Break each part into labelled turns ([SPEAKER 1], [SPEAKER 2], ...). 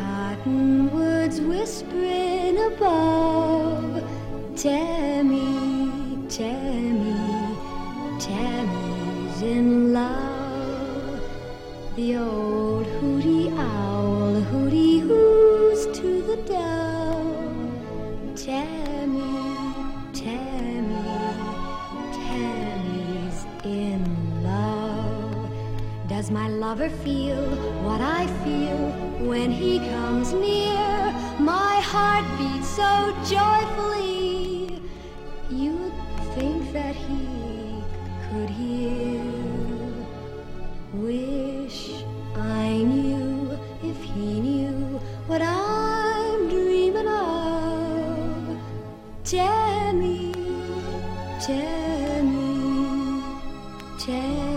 [SPEAKER 1] Cottonwoods whispering above. Tammy, Tammy, Tammy's in love. The old hooty owl hooty hoos to the dove. Tammy, Tammy, Tammy's in love. Does my lover feel what I feel when he comes near? My heart beats so joyfully. You'd think that he could hear. Wish I knew if he knew what I'm dreaming of. Tammy, Tammy, Tammy's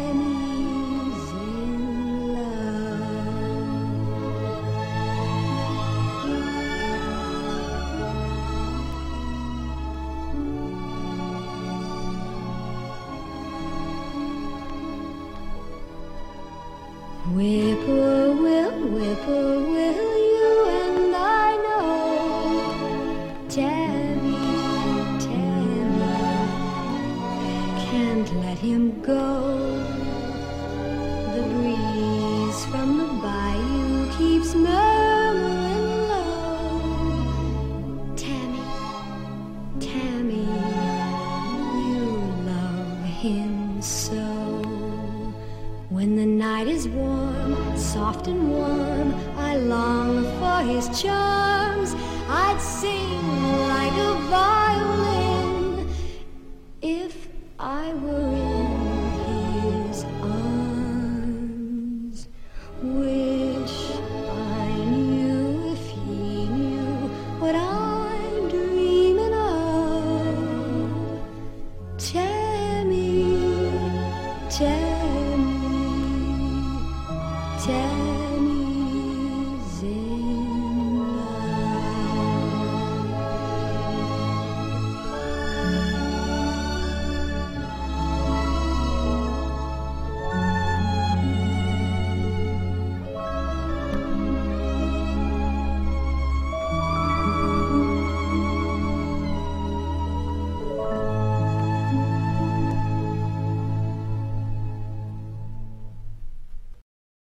[SPEAKER 1] Whippoorwill, whippoorwill, you and I know. Tammy, Tammy, can't let him go. The breeze from the bayou keeps murmuring low. Tammy, Tammy, you love him so. Night is warm, soft and warm, I long for his charms. I'd sing like a violin if I were in his arms. Wish I knew if he knew what I'm dreaming of. Tammy, Tammy, Tammy.